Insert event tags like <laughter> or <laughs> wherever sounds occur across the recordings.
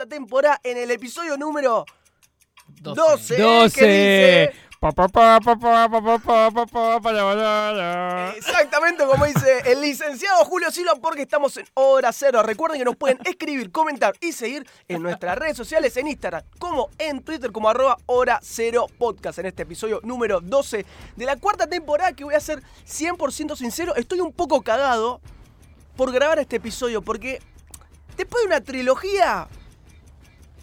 esta temporada en el episodio número 12. 12. Exactamente como dice el licenciado Julio Silva, porque estamos en Hora Cero. Recuerden que nos pueden escribir, comentar y seguir en nuestras redes sociales, en Instagram, como en Twitter, como arroba Hora Cero Podcast, en este episodio número 12 de la cuarta temporada, que voy a ser 100% sincero, estoy un poco cagado por grabar este episodio, porque después de una trilogía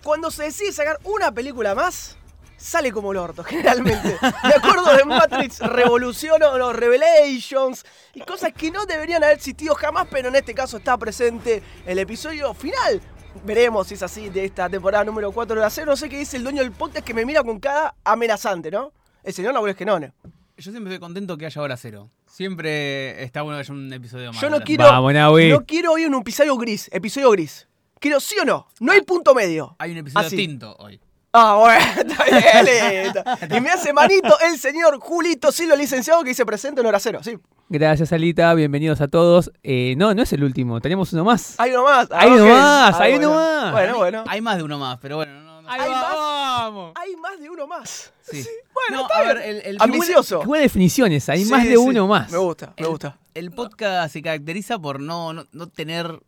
cuando se decide sacar una película más, sale como el orto, <laughs> generalmente. Me acuerdo de Matrix Revolución o no, Revelations y cosas que no deberían haber existido jamás, pero en este caso está presente el episodio final. Veremos si es así de esta temporada número 4 de la serie. No sé qué dice el dueño del podcast que me mira con cada amenazante, ¿no? El señor Nahuel Genone. Yo siempre estoy contento que haya hora cero. Siempre está bueno que haya un episodio más. Yo no quiero, Vamos, no quiero hoy un episodio gris, episodio gris. Quiero sí o no, no hay punto medio. Hay un episodio Así. tinto hoy. Ah, bueno, <laughs> está bien, listo. Y me hace manito el señor Julito Silva, licenciado, que dice presente en hora cero. Sí. Gracias, Alita. Bienvenidos a todos. Eh, no, no es el último. Tenemos uno más. Hay uno más. Hay Ah, uno más, Ah, hay bueno. uno más. Bueno, bueno. Hay más de uno más, pero bueno. No, ¿Hay va, más? vamos. Hay más de uno más. Sí. Bueno, No, está a bien. ver, el, el- Ambicioso. Qué buena definición esa. Hay Sí, más de sí. uno más. Me gusta, me el- gusta. El podcast se caracteriza por no, no, no tener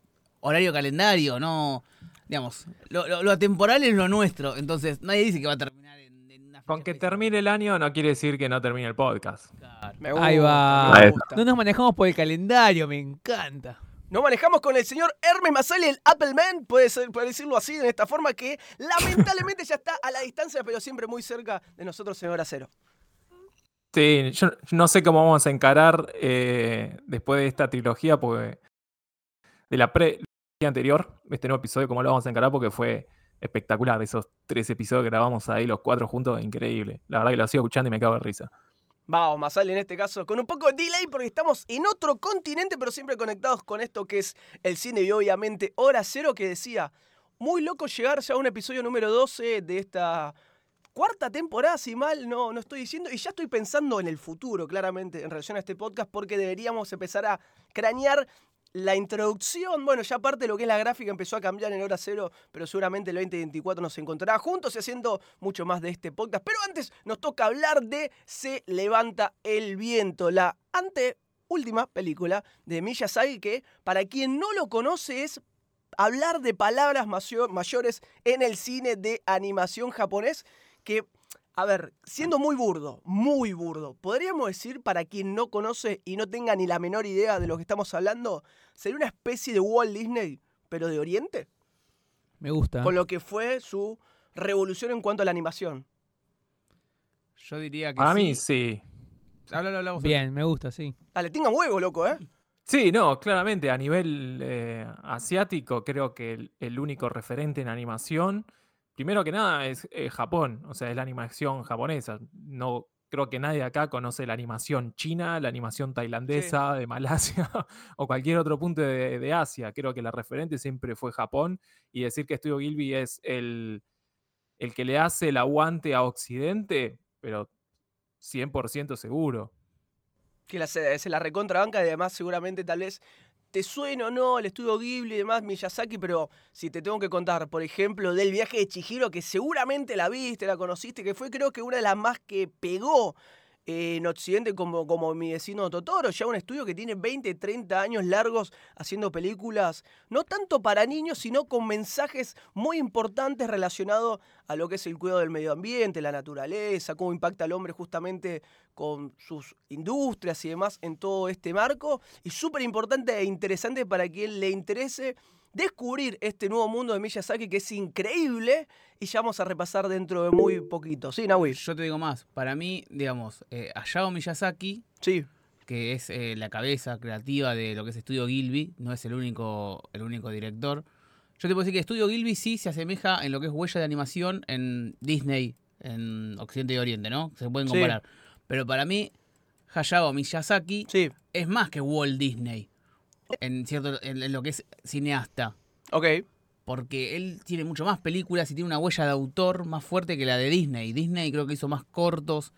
horario calendario, no. Digamos, lo, lo- lo atemporal es lo nuestro. Entonces, nadie dice que va a terminar en, en una Con que específica. termine el año no quiere decir que no termine el podcast. Claro. Me gusta. Ahí va. me gusta. No nos manejamos por el calendario, me encanta. Nos manejamos con el señor Hermes Masali, el Appleman, puede, ser, puede decirlo así, de esta forma, que lamentablemente ya está a la distancia, pero siempre muy cerca de nosotros en hora cero. Sí, yo no sé cómo vamos a encarar eh, después de esta trilogía, porque de la pre anterior, este nuevo episodio, cómo lo vamos a encarar, porque fue espectacular. Esos tres episodios que grabamos ahí, los cuatro juntos, increíble. La verdad que lo sigo escuchando y me cago de risa. Vamos, Masali en este caso, con un poco de delay porque estamos en otro continente, pero siempre conectados con esto que es el cine y obviamente Hora Cero, que decía, muy loco llegar ya a un episodio número 12 de esta cuarta temporada, si mal no, no estoy diciendo, y ya estoy pensando en el futuro, claramente, en relación a este podcast, porque deberíamos empezar a cranear la introducción, bueno, ya aparte de lo que es la gráfica empezó a cambiar en hora cero, pero seguramente el 2024 nos encontrará juntos y haciendo mucho más de este podcast. Pero antes nos toca hablar de Se levanta el viento, la anteúltima película de Miyazaki que para quien no lo conoce es hablar de palabras mayo- mayores en el cine de animación japonés que a ver, siendo muy burdo, muy burdo, podríamos decir, para quien no conoce y no tenga ni la menor idea de lo que estamos hablando, sería una especie de Walt Disney, pero de Oriente, Me gusta. con lo que fue su revolución en cuanto a la animación. Yo diría que Para sí. mí, sí. Habla, habla vos. Bien, me gusta, sí. Dale, tengan huevo, loco, ¿eh? Sí, no, claramente a nivel eh, asiático creo que el, el único referente en animación, primero que nada, es eh, Japón, o sea, es la animación japonesa. No creo que nadie acá conoce la animación china, la animación tailandesa, de Malasia <laughs> o cualquier otro punto de, de Asia. Creo que la referente siempre fue Japón y decir que Studio Gilby es el, el que le hace el aguante a Occidente, pero 100% seguro. que la, se la recontrabanca y además seguramente tal vez te suena o no el estudio Ghibli y demás Miyazaki, pero si te tengo que contar, por ejemplo, del viaje de Chihiro, que seguramente la viste, la conociste, que fue creo que una de las más que pegó eh, en Occidente como, como mi vecino Totoro, ya un estudio que tiene 20, 30 años largos haciendo películas, no tanto para niños, sino con mensajes muy importantes relacionados a lo que es el cuidado del medio ambiente, la naturaleza, cómo impacta al hombre justamente con sus industrias y demás en todo este marco. Y súper importante e interesante para quien le interese descubrir este nuevo mundo de Miyazaki que es increíble y ya vamos a repasar dentro de muy poquito. ¿Sí, Nahui? Yo te digo más. Para mí, digamos, eh, Hayao Miyazaki, Sí. que es eh, la cabeza creativa de lo que es Estudio Gilby, no es el único, el único director. Yo te puedo decir que Estudio Gilby sí se asemeja en lo que es huella de animación en Disney, en Occidente y Oriente, ¿no? Se pueden Sí. Pero para mí, Hayao Miyazaki Sí. es más que Walt Disney en, cierto, en, en lo que es cineasta. Ok. Porque él tiene mucho más películas y tiene una huella de autor más fuerte que la de Disney. Disney creo que hizo más cortos.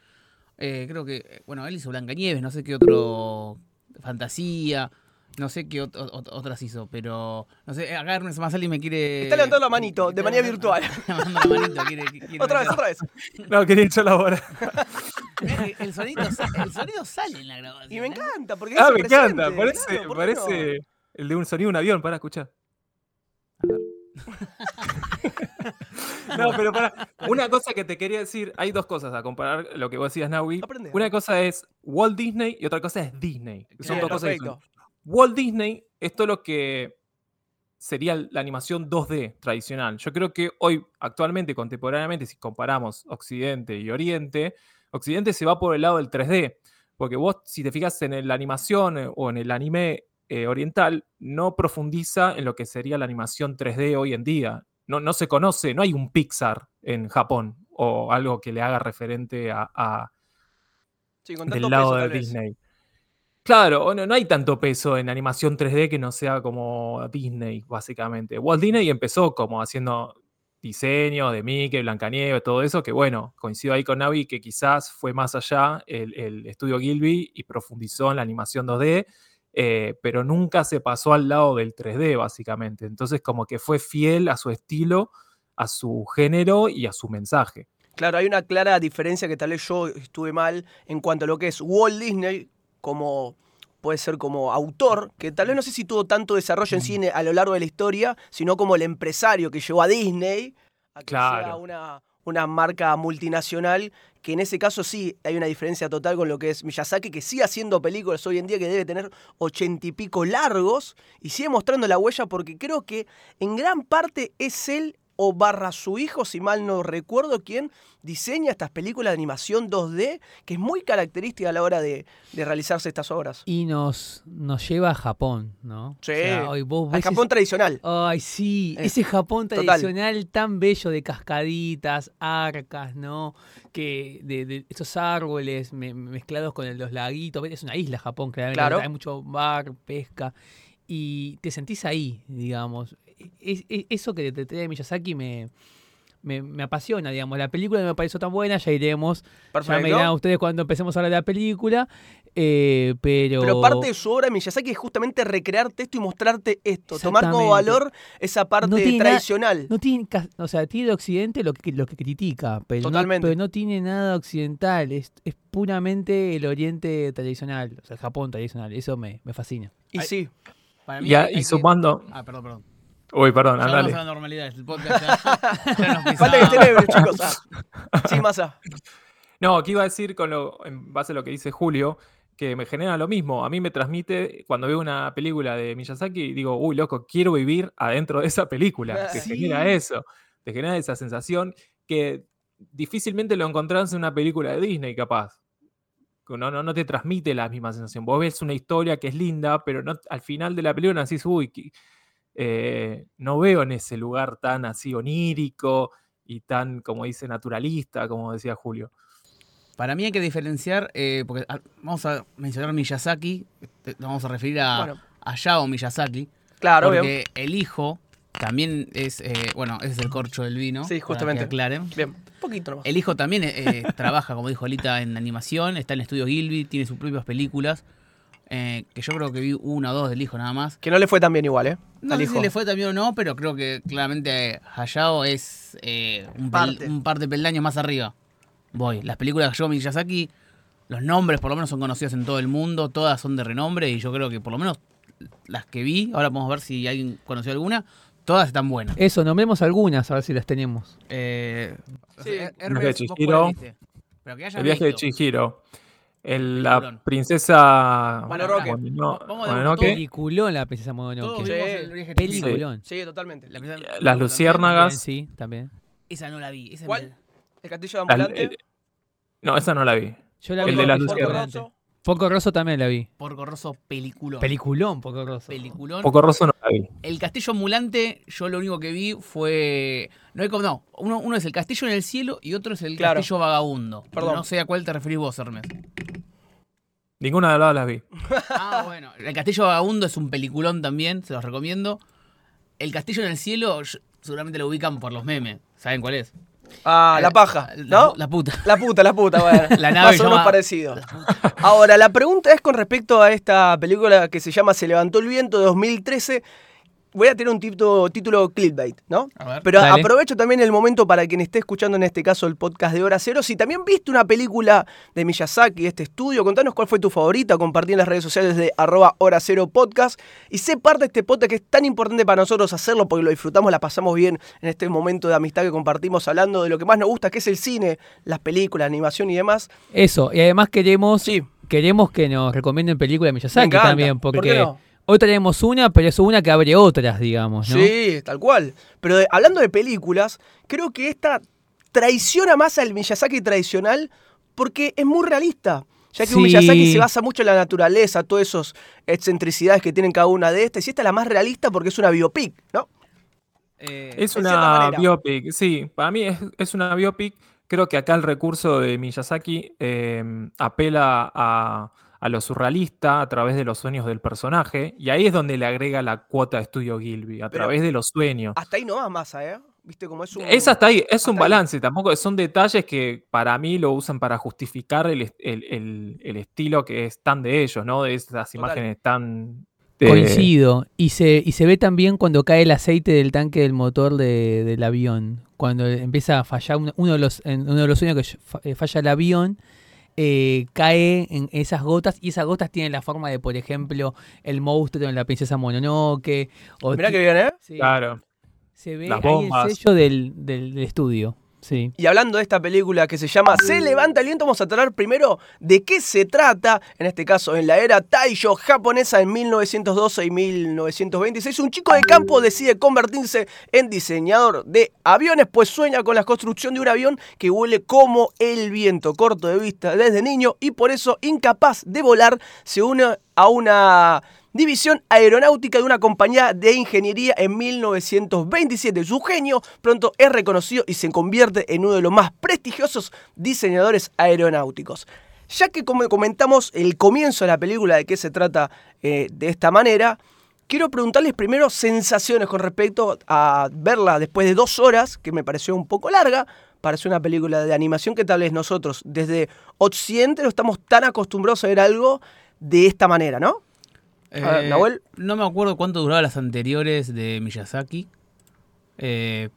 eh, creo que, bueno, él hizo Blancanieves, no sé qué otro. Fantasía. No sé qué ot- ot- otras hizo, pero. No sé, acá Ernest Masali me quiere. Está levantando la manito, de manera virtual. <laughs> la manito, quiere- quiere <laughs> Otra vez, otra vez. No, quería echar la bola. Mirá que El sonido, el sonido sale en la grabación. Y me ¿eh? encanta, porque Ah, me presente, encanta. Parece, parece el de un sonido de un avión. Para escuchar. No, pero para. <laughs> Una cosa que te quería decir, hay dos cosas a comparar lo que vos decías, Naui. Aprende. Una cosa es Walt Disney y otra cosa es Disney. Son Bien, dos cosas perfecto. diferentes. Walt Disney es todo lo que sería la animación 2D tradicional. Yo creo que hoy, actualmente, contemporáneamente, si comparamos Occidente y Oriente, Occidente se va por el lado del 3D. Porque vos, si te fijas en la animación eh, o en el anime eh, oriental, no profundiza en lo que sería la animación 3D hoy en día. No, no se conoce, no hay un Pixar en Japón o algo que le haga referente a- a, Sí, con del lado peso, de vez. Claro, no, hay tanto peso en animación 3D que no sea como Disney, básicamente. Walt Disney empezó como haciendo diseño de Mickey, Blancanieves, todo eso, que bueno, coincido ahí con Navi que quizás fue más allá el, el estudio Gilby y profundizó en la animación 2D, eh, pero nunca se pasó al lado del 3D, básicamente. Entonces como que fue fiel a su estilo, a su género y a su mensaje. Claro, hay una clara diferencia que tal vez yo estuve mal en cuanto a lo que es Walt Disney como puede ser como autor, que tal vez no sé si tuvo tanto desarrollo en Mm. cine a lo largo de la historia, sino como el empresario que llevó a Disney a que sea una, una marca multinacional, que en ese caso sí hay una diferencia total con lo que es Miyazaki, que sigue haciendo películas hoy en día que debe tener ochenta y pico largos y sigue mostrando la huella porque creo que en gran parte es él o barra su hijo, si mal no recuerdo, quien diseña estas películas de animación 2D, que es muy característica a la hora de, de realizarse estas obras. Y nos, nos lleva a Japón, ¿no? Sí, O sea, hoy vos Al Japón ese- tradicional. Ay, sí, Eh, ese Japón total. tradicional tan bello de cascaditas, arcas, ¿no? Que de, de esos árboles me- mezclados con el- los laguitos. Es una isla Japón, claramente. Claro. Hay mucho bar, pesca. Y te sentís ahí, digamos. Es- es- eso que te trae Miyazaki me, me, me apasiona, digamos. La película no me pareció tan buena, ya iremos. Ya me Perfecto. dirán ustedes cuando empecemos a hablar de la película. eh, pero. Pero parte de su obra de Miyazaki es justamente recrearte esto y mostrarte esto, tomar como valor esa parte No tiene nada- tradicional. No tiene, o sea, tiene de Occidente lo que, lo que critica, pero no, Totalmente. pero no tiene nada occidental, es, es puramente el Oriente tradicional, o sea, el Japón tradicional, eso me, me fascina. y Ay, sí, Para mí Y, a- hay y que- sumando. Ah, perdón, perdón. Uy, perdón, Ya vamos andale. a la normalidad. El podcast <laughs> falta que esté chicos. Ah. Sí, <laughs> masa. No, aquí iba a decir, con lo, en base a lo que dice Julio, que me genera lo mismo. A mí me transmite, cuando veo una película de Miyazaki, digo, uy, loco, quiero vivir adentro de esa película. Te Sí. genera eso. Te genera esa sensación que difícilmente lo encontrás en una película de Disney, capaz. No, no, no te transmite la misma sensación. Vos ves una historia que es linda, pero no, al final de la película decís, uy, eh, no veo en ese lugar tan así onírico y tan, como dice, naturalista, como decía Julio. Para mí hay que diferenciar, eh, porque ah, vamos a mencionar Miyazaki, eh, nos vamos a referir a, Bueno. a Yao Miyazaki, Claro, obvio. porque el hijo también es, eh, bueno, ese es el corcho del vino. Sí, para que justamente. aclaren. Bien, poquito nomás. El hijo también eh, trabaja, como dijo Alita, en animación, está en el estudio Gilby, tiene sus propias películas, eh, que yo creo que vi una o dos del hijo nada más. Que no le fue tan bien igual, ¿eh? No Al sé hijo. si le fue también o no, pero creo que claramente eh, Hayao es eh, un, pel- Parte. un par de peldaños más arriba. Voy. Las películas de Hayao Miyazaki, los nombres por lo menos son conocidos en todo el mundo, todas son de renombre y yo creo que por lo menos las que vi, ahora podemos ver si alguien conoció alguna, todas están buenas. Eso, nombremos algunas, a ver si las tenemos. Eh, o El Hermes, viaje de Chihiro. El viaje de. Chihiro. El- la princesa Mononoke. Mononoke, todo. Peliculón la princesa Mononoke. Sí. el. Peliculón. Sí, totalmente. La princesa- Las luciérnagas. También, sí, también. Esa no la vi. Esa ¿Cuál? me- El castillo de La- ambulante. el- no, esa no la vi. Yo la Porco- vi el de las luciérnagas. Poco Rosso también la vi. Porco Rosso, peliculón. Peliculón, Poco Rosso. Peliculón. Poco Rosso no la vi. El castillo ambulante, yo lo único que vi fue. No hay como. No, uno, uno es el castillo en el cielo y otro es el Claro. castillo vagabundo. Perdón. No sé a cuál te referís vos, Hermes. Ninguna de las dos las vi. <laughs> Ah, bueno. El castillo vagabundo es un peliculón también, se los recomiendo. El castillo en el cielo, yo- seguramente lo ubican por los memes. ¿Saben cuál es? Ah, Eh, la paja, la- ¿no? La puta. La puta, la puta, bueno. <laughs> La nave Más o menos parecido. Ahora, la pregunta es con respecto a esta película que se llama Se levantó el viento de 2013. Voy a tener un título, título clickbait, ¿no? A ver. Pero Dale. aprovecho también el momento para quien esté escuchando en este caso el podcast de Hora Cero. Si también viste una película de Miyazaki, este estudio, contanos cuál fue tu favorita, compartí en las redes sociales de arroba Hora Cero Podcast. Y sé parte de este podcast que es tan importante para nosotros hacerlo porque lo disfrutamos, la pasamos bien en este momento de amistad que compartimos hablando de lo que más nos gusta, que es el cine, las películas, la animación y demás. Eso, y además queremos, Sí, queremos que nos recomienden películas de Miyazaki también, ¿Por porque qué no? Hoy traemos una, pero es una que abre otras, digamos, ¿no? Sí, tal cual. Pero de- hablando de películas, creo que esta traiciona más al Miyazaki tradicional porque es muy realista. Ya que un. Miyazaki se basa mucho en la naturaleza, todas esas excentricidades que tienen cada una de estas. Y esta es la más realista porque es una biopic, ¿no? Eh, Es una biopic, sí, para mí es, es una biopic. Creo que acá el recurso de Miyazaki eh, apela a, a lo surrealista a través de los sueños del personaje, y ahí es donde le agrega la cuota de estudio Gilby, a Pero- través de los sueños. Hasta ahí no va masa, ¿eh? ¿Viste cómo es un. Es hasta ahí, es hasta un ahí. balance, tampoco son detalles que para mí lo usan para justificar el, el- el- el estilo que es tan de ellos, ¿no? De esas Total. imágenes tan... de- Coincido. Y se, y se ve también cuando cae el aceite del tanque del motor de- del avión. Cuando empieza a fallar uno, uno de los en uno de los sueños que eh, falla el avión, eh, cae en esas gotas y esas gotas tienen la forma de, por ejemplo, el monstruo en la princesa Mononoke. O Mirá que bien, ¿eh? sí, Claro. se ve ahí el sello del, del- del estudio. Y hablando de esta película que se llama Se levanta el viento, vamos a hablar primero de qué se trata, en este caso en la era Taisho japonesa en 1912 y 1926. Un chico de campo decide convertirse en diseñador de aviones, pues sueña con la construcción de un avión que huele como el viento, corto de vista desde niño y por eso incapaz de volar, se une a una división aeronáutica de una compañía de ingeniería en 1927. Su genio pronto es reconocido y se convierte en uno de los más prestigiosos diseñadores aeronáuticos. Ya que como comentamos el comienzo de la película de qué se trata eh, de esta manera, quiero preguntarles primero sensaciones con respecto a verla después de dos horas, que me pareció un poco larga, para ser una película de animación que tal vez nosotros desde Occidente no estamos tan acostumbrados a ver algo de esta manera, ¿no? A ver, Eh, Nahuel. No me acuerdo cuánto duraban las anteriores de Miyazaki. Eh,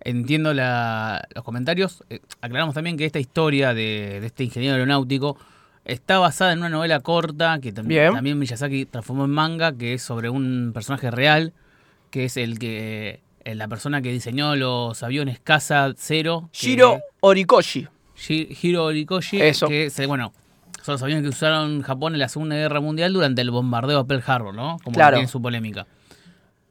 entiendo la- los comentarios. Eh, aclaramos también que esta historia de, de este ingeniero aeronáutico está basada en una novela corta que tam- Bien. también Miyazaki transformó en manga, que es sobre un personaje real, que es el que la persona que diseñó los aviones Casa Cero. que- Shiro Orikoshi. Shi- Hiro Orikoshi, Eso. que se- bueno, son los aviones que usaron Japón en la Segunda Guerra Mundial durante el bombardeo a Pearl Harbor, ¿no? Como que Claro. tiene su polémica.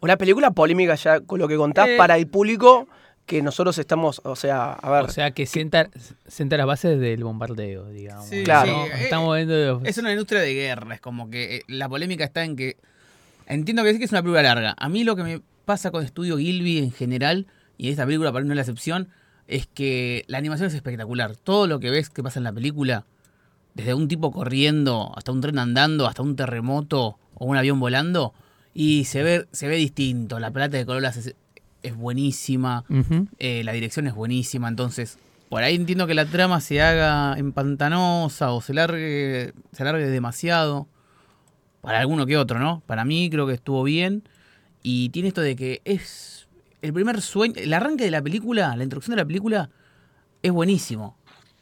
Una película polémica ya con lo que contás Eh. para el público que nosotros estamos, o sea, a ver, O sea que sienta, sienta las bases del bombardeo, digamos. Sí, Claro. ¿no? sí, eh, Estamos viendo. Es una industria de guerra, es como que eh, la polémica está en que. Entiendo que sí que es una película larga. A mí lo que me pasa con Estudio Gilby en general, y esta película para mí no es la excepción, es que la animación es espectacular. Todo lo que ves que pasa en la película, desde un tipo corriendo, hasta un tren andando, hasta un terremoto o un avión volando, y se ve, se ve distinto. La plata de colores es, es buenísima. Eh, la dirección es buenísima, entonces por ahí entiendo que la trama se haga empantanosa o se largue, se alargue demasiado. Para alguno que otro, ¿no? Para mí creo que estuvo bien. Y tiene esto de que es el primer sueño, el arranque de la película, la introducción de la película es buenísimo.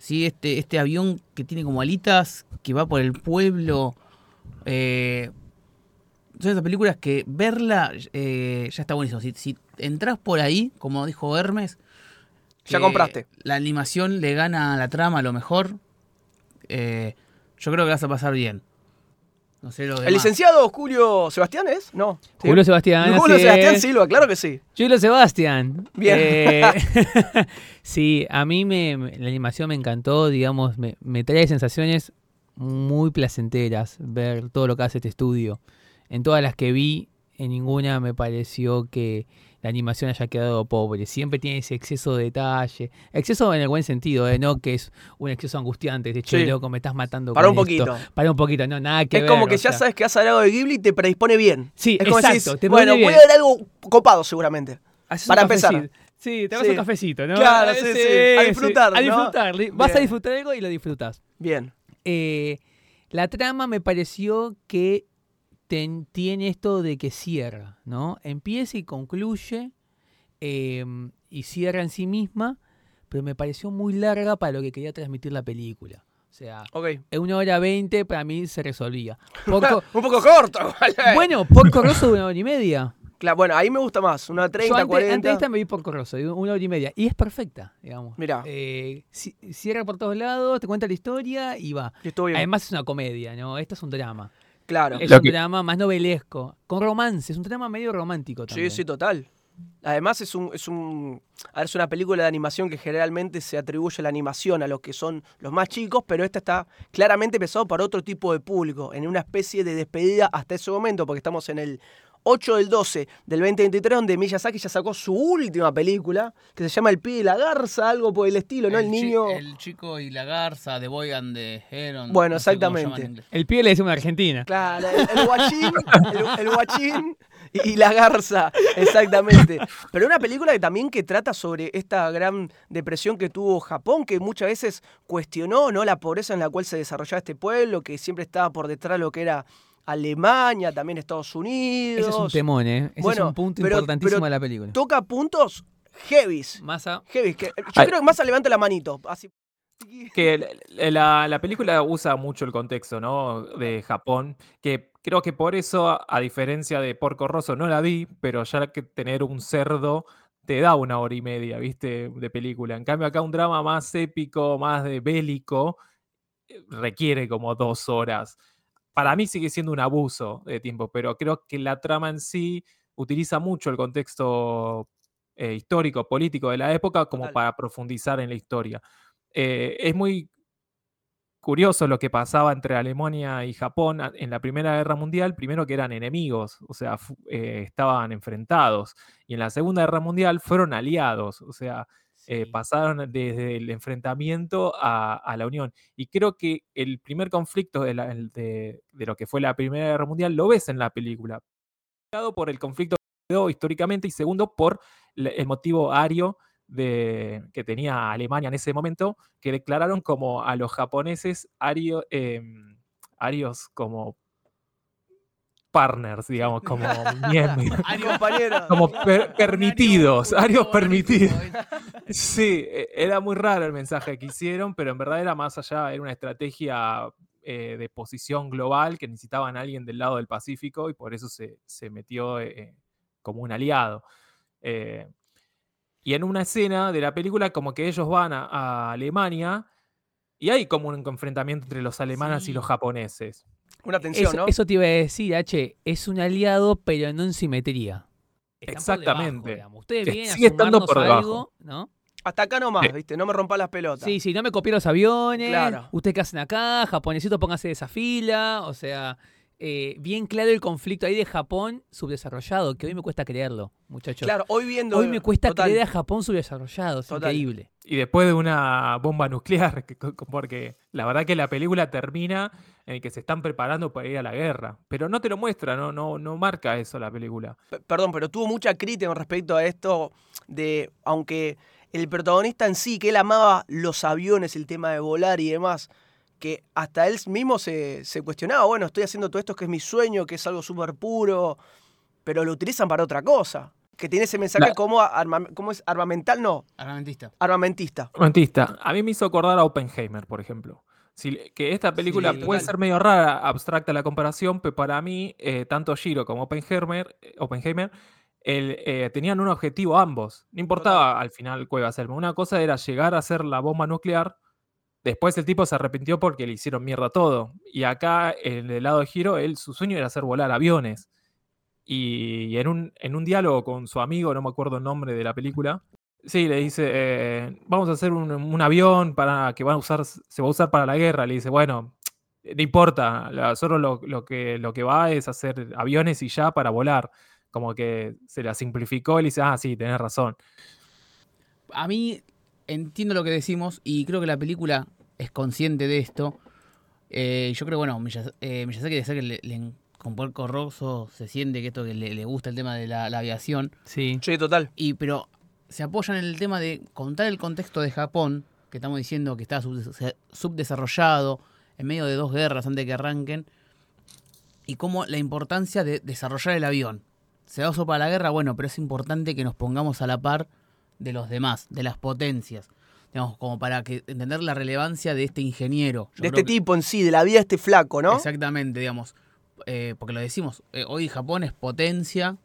Sí, este, este avión que tiene como alitas, que va por el pueblo. eh, son esas películas que verla eh, ya está buenísimo. Si, si entras por ahí, como dijo Hermes, Ya compraste. La animación le gana a la trama a lo mejor. eh, yo creo que vas a pasar bien. No sé lo ¿El licenciado Julio Sebastián es? No. Sí. Julio Sebastián. Julio Sebastián es. Silva, claro que sí. Julio Sebastián. Bien. Eh, <laughs> sí, a mí me- la animación me encantó, digamos, me, me trae sensaciones muy placenteras ver todo lo que hace este estudio. En todas las que vi, en ninguna me pareció que la animación haya quedado pobre. Siempre tiene ese exceso de detalle. Exceso en el buen sentido, ¿eh? no que es un exceso angustiante. De hecho, Sí. loco, me estás matando Para con un esto. poquito. Para un poquito, no, nada que es ver. como que ya sea. sabes que has hablado de Ghibli y te predispone bien. Sí, es como exacto, decís, te bueno, voy a ver algo copado seguramente. Para empezar. Sí, te vas Sí. un cafecito, ¿no? Claro, Eh, sí, sí. A disfrutar, A disfrutar. Vas a disfrutar algo y lo disfrutas. Bien. Eh, la trama me pareció que ten- tiene esto de que cierra, ¿no? Empieza y concluye eh, y cierra en sí misma, pero me pareció muy larga para lo que quería transmitir la película. O sea, Ok. en una hora veinte para mí se resolvía. <laughs> Porco- Un poco corto. <laughs> igual. bueno, Porco Rosso de una hora y media. Claro, bueno, ahí me gusta más. Una 30, Yo antes, 40. antes de esta me vi Porco Rosso, una hora y media. Y es perfecta, digamos. Mirá. Eh, ci- cierra por todos lados, te cuenta la historia y va. Y. Además es una comedia, ¿no? Esto es un drama. Claro. Es Lo un que- drama más novelesco, con romance, es un drama medio romántico también. Sí, sí, total. Además es un, es un a ver, es una película de animación que generalmente se atribuye la animación a los que son los más chicos, pero esta está claramente pensado para otro tipo de público, en una especie de despedida hasta ese momento, porque estamos en el 8 del 12 del 2023, donde Miyazaki ya sacó su última película, que se llama El pie y la garza, algo por el estilo, ¿no? El, niño... El chico y la garza, The Boy and the Heron. Bueno, no exactamente. El pibe le decimos en Argentina. Claro, el, el guachín, el, el guachín y, y la garza, exactamente. Pero una película que también que trata sobre esta gran depresión que tuvo Japón, que muchas veces cuestionó ¿no? la pobreza en la cual se desarrollaba este pueblo, que siempre estaba por detrás de lo que era Alemania, también Estados Unidos. Ese es un temón, ¿eh? Ese Bueno, es un punto pero- importantísimo pero de la película. Toca puntos heavies. Massa. heavies que, yo Ay. creo que más levanta la manito. Así. que la- la, la película usa mucho el contexto, ¿no? De Japón, que creo que por eso, a, a diferencia de Porco Rosso, no la vi, pero ya que tener un cerdo te da una hora y media, ¿viste? De película. En cambio, acá un drama más épico, más de bélico, eh, requiere como dos horas. Para mí sigue siendo un abuso de tiempo, pero creo que la trama en sí utiliza mucho el contexto eh, histórico, político de la época como Total. para profundizar en la historia. Eh, es muy curioso lo que pasaba entre Alemania y Japón en la Primera Guerra Mundial, primero que eran enemigos, o sea, eh, estaban enfrentados, y en la Segunda Guerra Mundial fueron aliados, o sea, eh, pasaron desde el enfrentamiento a, a la unión. Y creo que el primer conflicto de, la- el de- de lo que fue la Primera Guerra Mundial lo ves en la película. Por el conflicto que quedó históricamente y segundo por el motivo ario de, que tenía Alemania en ese momento, que declararon como a los japoneses ario- em, arios como partners, digamos, como <laughs> miembros. <laughs> Como per- permitidos, arios permitidos. Sí, e- era muy raro el mensaje que hicieron, pero en verdad era más allá, era una estrategia eh, de posición global que necesitaban a alguien del lado del Pacífico y por eso se, se metió eh, como un aliado. Eh, y en una escena de la película, como que ellos van a, a Alemania y hay como un enfrentamiento entre los alemanes y los japoneses. Una tensión, Eso, ¿no? eso te iba a decir, H. Es un aliado, pero no en simetría. Están debajo, Exactamente. digamos. Ustedes vienen a estando por debajo. algo, ¿no? Hasta acá nomás, Sí. ¿viste? No me rompa las pelotas. Sí, sí, no me copié los aviones. Claro. ¿Ustedes qué hacen acá? Japonesito, pónganse de esa fila. O sea, eh, bien claro el conflicto ahí de Japón subdesarrollado, que hoy me cuesta creerlo, muchachos. Claro, hoy viendo. hoy me cuesta total. creer a Japón subdesarrollado, es Total. increíble. Y después de una bomba nuclear, porque la verdad que la película termina en que se están preparando para ir a la guerra. Pero no te lo muestra, no, no, no marca eso la película. P- Perdón, pero tuvo mucha crítica respecto a esto de, aunque el protagonista en sí, que él amaba los aviones, el tema de volar y demás, que hasta él mismo se, se cuestionaba, bueno, estoy haciendo todo esto que es mi sueño, que es algo súper puro, pero lo utilizan para otra cosa. Que tiene ese mensaje La- como, arma- ¿cómo es? Armamental, no, Armamentista. armamentista. Mentista, a mí me hizo acordar a Oppenheimer, por ejemplo. Si- que esta película Sí, puede ser medio rara, abstracta la comparación, pero para mí, eh, tanto Giro como Oppenheimer, eh, Oppenheimer el, eh, tenían un objetivo ambos. No importaba al final cuál iba a ser. Una cosa era llegar a hacer la bomba nuclear. Después el tipo se arrepintió porque le hicieron mierda todo. Y acá, en el lado de Giro, él, su sueño era hacer volar aviones. Y en un, en un diálogo con su amigo, no me acuerdo el nombre de la película, sí, le dice, eh, vamos a hacer un, avión para que van a usar, se va a usar para la guerra. Le dice, bueno, no importa, solo lo, lo que, lo que va es hacer aviones y ya para volar. Como que se la simplificó y le dice, ah, sí, tenés razón. A mí entiendo lo que decimos y creo que la película es consciente de esto. Eh, yo creo, bueno, eh, Miyazaki debe ser que le, le- con Porco Rosso se siente que esto que le, le gusta el tema de la, la aviación. Sí. Sí, total. Y pero se apoyan en el tema de contar el contexto de Japón, que estamos diciendo que está subdes- subdesarrollado, en medio de dos guerras antes de que arranquen, y cómo la importancia de desarrollar el avión. Se da uso para la guerra, bueno, pero es importante que nos pongamos a la par de los demás, de las potencias. Digamos, como para que entender la relevancia de este ingeniero. Yo De este que- tipo en sí, de la vida de este flaco, ¿no? Exactamente, digamos. eh, porque lo decimos, eh, hoy Japón es potencia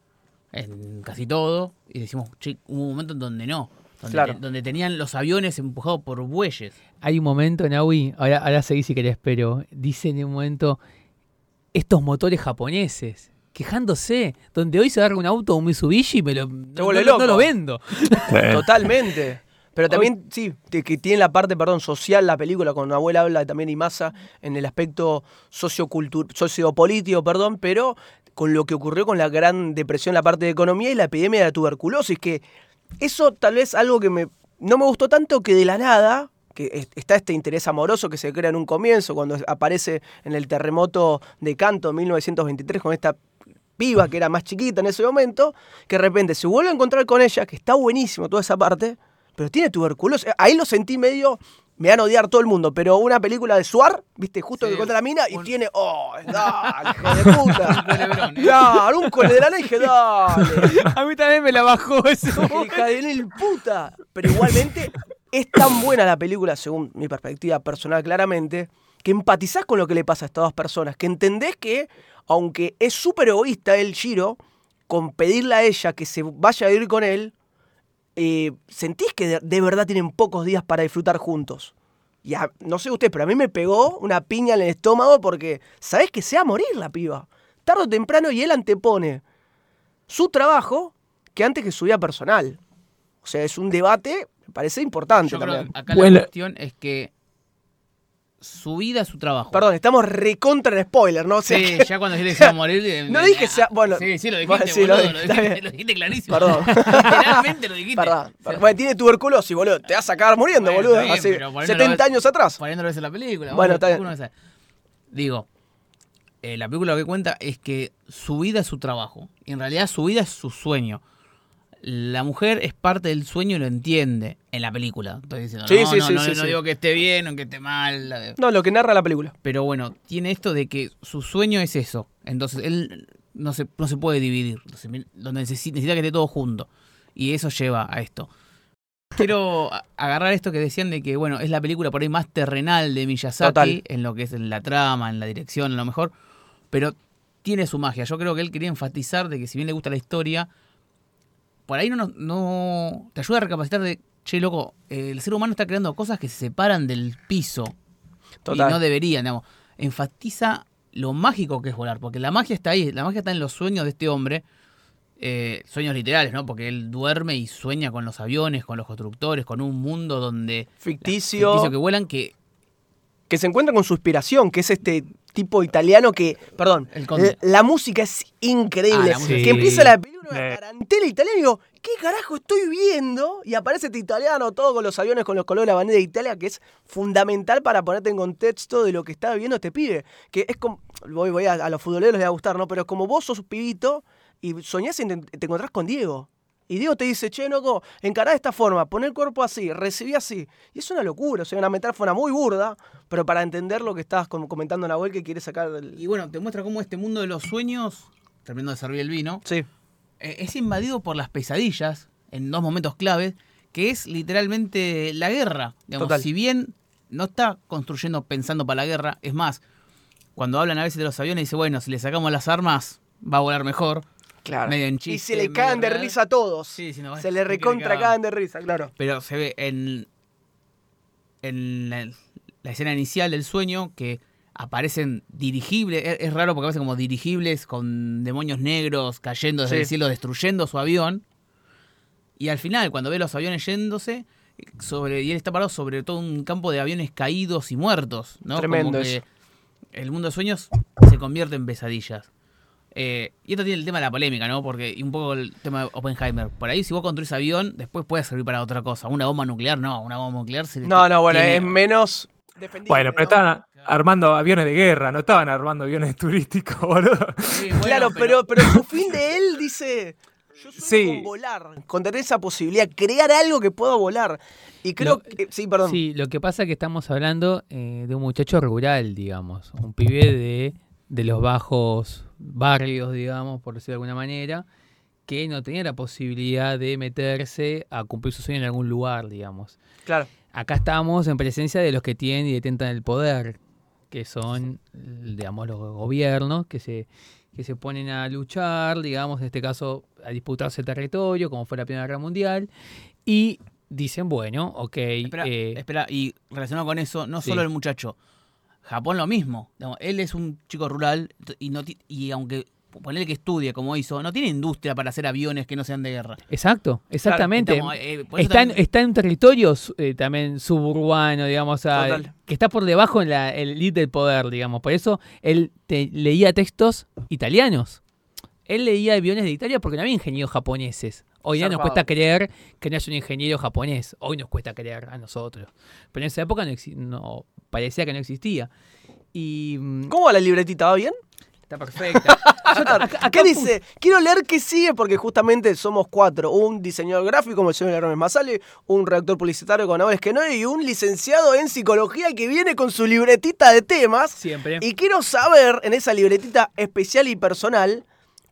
en casi todo, y decimos, che, hubo un momento en donde no. Donde, Claro. te- donde tenían los aviones empujados por bueyes. Hay un momento, Naui, ahora, ahora seguí si querés, pero dice en un momento estos motores japoneses quejándose, donde hoy se agarra un auto un Mitsubishi y me lo, no, lo vendo. <laughs> Totalmente. Pero también, sí, que tiene la parte, perdón, social la película, cuando abuela habla también Imasa en el aspecto sociopolítico, perdón, pero con lo que ocurrió con la gran depresión, la parte de economía y la epidemia de la tuberculosis, que eso tal vez algo que me, no me gustó tanto que de la nada, que es- está este interés amoroso que se crea en un comienzo, cuando aparece en el terremoto de Canto en 1923 con esta piba que era más chiquita en ese momento, que de repente se vuelve a encontrar con ella, que está buenísimo toda esa parte, pero tiene tuberculosis. Ahí lo sentí medio, me van a odiar todo el mundo, pero una película de Suar, viste, justo Sí, que encuentra la mina y un- tiene, oh, dale, hijo de <laughs> puta. culebrón, ¿eh? Claro, un coledrano y dije, dale. A mí también me la bajó eso. Hija de puta. Pero igualmente es tan buena la película, según mi perspectiva personal claramente, que empatizás con lo que le pasa a estas dos personas, que entendés que, aunque es súper egoísta el Giro, con pedirle a ella que se vaya a vivir con él, eh, sentís que de, de verdad tienen pocos días para disfrutar juntos. Y a- no sé usted, pero a mí me pegó una piña en el estómago porque sabés que se va a morir la piba. Tarde o temprano y él antepone su trabajo que antes que su vida personal. O sea, es un debate, me parece importante Yo creo también. que acá Bueno. la cuestión es que su vida es su trabajo. Perdón, estamos recontra en spoiler, ¿no? O sea, Sí, que- ya cuando dijiste que se iba a morir. <laughs> eh, No dije ah, sea- bueno, Sí, sí, lo dijiste, bueno, sí, lo boludo, dije, lo está dijiste, lo dijiste clarísimo. Perdón. <laughs> Literalmente lo dijiste. Perdón, perdón. Bueno, tiene tuberculosis, boludo. Te vas a acabar muriendo, Bueno, boludo. bien, Hace pero por ahí no lo 70 ves- años atrás. Lo ves en la película. Bueno, está bien. Digo, eh, la película lo que cuenta es que su vida es su trabajo. Y en realidad su vida es su sueño. La mujer es parte del sueño y lo entiende en la película. Estoy diciendo, Sí, no, sí, no, sí, no, digo que esté bien o que esté mal. No, lo que narra la película. Pero bueno, tiene esto de que su sueño es eso. Entonces él no se, no se puede dividir. Lo necesita, necesita que esté todo junto. Y eso lleva a esto. Quiero agarrar esto que decían de que, bueno, es la película por ahí más terrenal de Miyazaki, Total. en lo que es en la trama, en la dirección, a lo mejor, pero tiene su magia. Yo creo que él quería enfatizar de que si bien le gusta la historia, por ahí no, nos- no te ayuda a recapacitar de, che, loco, eh, el ser humano está creando cosas que se separan del piso Total. y no deberían, digamos. Enfatiza lo mágico que es volar, porque la magia está ahí, la magia está en los sueños de este hombre, eh, sueños literales, ¿no? Porque él duerme y sueña con los aviones, con los constructores, con un mundo donde Ficticio. ficticio que vuelan que que se encuentra con su inspiración, que es este tipo italiano que, perdón, El conde. la, la música es increíble. Ah, la música que empieza la película, una Eh. tarantela italiana y digo, ¿qué carajo estoy viendo? Y aparece este italiano todo con los aviones, con los colores de la bandera de Italia, que es fundamental para ponerte en contexto de lo que está viviendo este pibe. Que es como, voy, voy a, a los futboleros les va a gustar, ¿no? Pero es como vos sos un pibito y soñás y te, te encontrás con Diego. Y Diego te dice, che, loco, encará de esta forma, pon el cuerpo así, recibí así. Y es una locura, o sea, una metáfora muy burda, pero para entender lo que estabas com- comentando, Nahuel, que quiere sacar del... y bueno, te muestra cómo este mundo de los sueños, terminando de servir el vino, Sí, eh, es invadido por las pesadillas en dos momentos claves, que es literalmente la guerra. Digamos, Total. si bien no está construyendo pensando para la guerra, es más, cuando hablan a veces de los aviones, dice, bueno, si le sacamos las armas, va a volar mejor. Claro. Medio en y se le cagan de risa a todos. Sí, sí, no, se ¿qué le que recontra haga? cagan de risa, claro. Pero se ve en, en la, la escena inicial del sueño que aparecen dirigibles. Es, es raro porque aparecen como dirigibles con demonios negros cayendo desde Sí. el cielo, destruyendo su avión. Y al final, cuando ve los aviones yéndose, sobre, y él está parado sobre todo un campo de aviones caídos y muertos. ¿no? Tremendo Como que el mundo de sueños se convierte en pesadillas. Eh, y esto tiene el tema de la polémica, ¿no? Porque y un poco el tema de Oppenheimer. Por ahí, si vos construís avión, después puede servir para otra cosa. Una bomba nuclear, no. Una bomba nuclear se No, no, bueno, tiene- es menos. Bueno, pero ¿no? estaban armando aviones de guerra, no estaban armando aviones <laughs> turísticos, boludo. Sí, bueno, Claro, pero, pero su fin de él dice. Yo sueño Sí. con volar, con tener esa posibilidad, crear algo que pueda volar. Y creo Lo- que. Sí, perdón. Sí, lo que pasa es que estamos hablando eh, de un muchacho rural, digamos, un pibe de, de los bajos barrios, digamos, por decirlo de alguna manera, que no tenía la posibilidad de meterse a cumplir su sueño en algún lugar, digamos. Claro. Acá estamos en presencia de los que tienen y detentan el poder, que son, digamos, los gobiernos que se, que se ponen a luchar, digamos, en este caso, a disputarse el territorio, como fue la Primera Guerra Mundial, y dicen, bueno, ok, Espera, eh, espera, y relacionado con eso, no sí. solo el muchacho, Japón lo mismo. él es un chico rural y, no ti- y aunque ponerle que estudie como hizo, no tiene industria para hacer aviones que no sean de guerra. exacto, exactamente. Estamos, eh, Está en, está en un territorio su- eh, también suburbano, digamos, a- Total. que está por debajo en la, el elite del poder, digamos. Por eso él te- leía textos italianos. Él leía aviones de Italia porque no había ingenieros japoneses. Hoy ya nos cuesta creer que no haya un ingeniero japonés. Hoy nos cuesta creer a nosotros. Pero en esa época no, no parecía que no existía. Y mm, ¿Cómo va la libretita? ¿Va bien? está perfecta. <laughs> ¿Qué dice? Quiero leer qué sigue porque justamente somos cuatro. Un diseñador gráfico como el señor Hermes Masale, un redactor publicitario con que no y un licenciado en psicología que viene con su libretita de temas. Siempre. Y quiero saber en esa libretita especial y personal